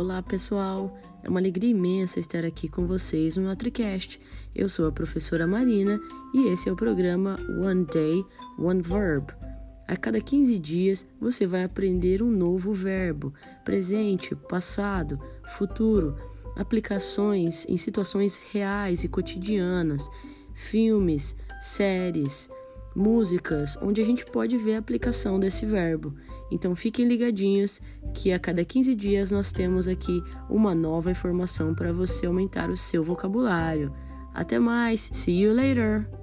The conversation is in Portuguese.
Olá, pessoal! É uma alegria imensa estar aqui com vocês no NutriCast. Eu sou a professora Marina e esse é o programa One Day, One Verb. A cada 15 dias você vai aprender um novo verbo, presente, passado, futuro, aplicações em situações reais e cotidianas, filmes, séries, músicas, onde a gente pode ver a aplicação desse verbo. Então fiquem ligadinhos que a cada 15 dias nós temos aqui uma nova informação para você aumentar o seu vocabulário. Até mais, see you later!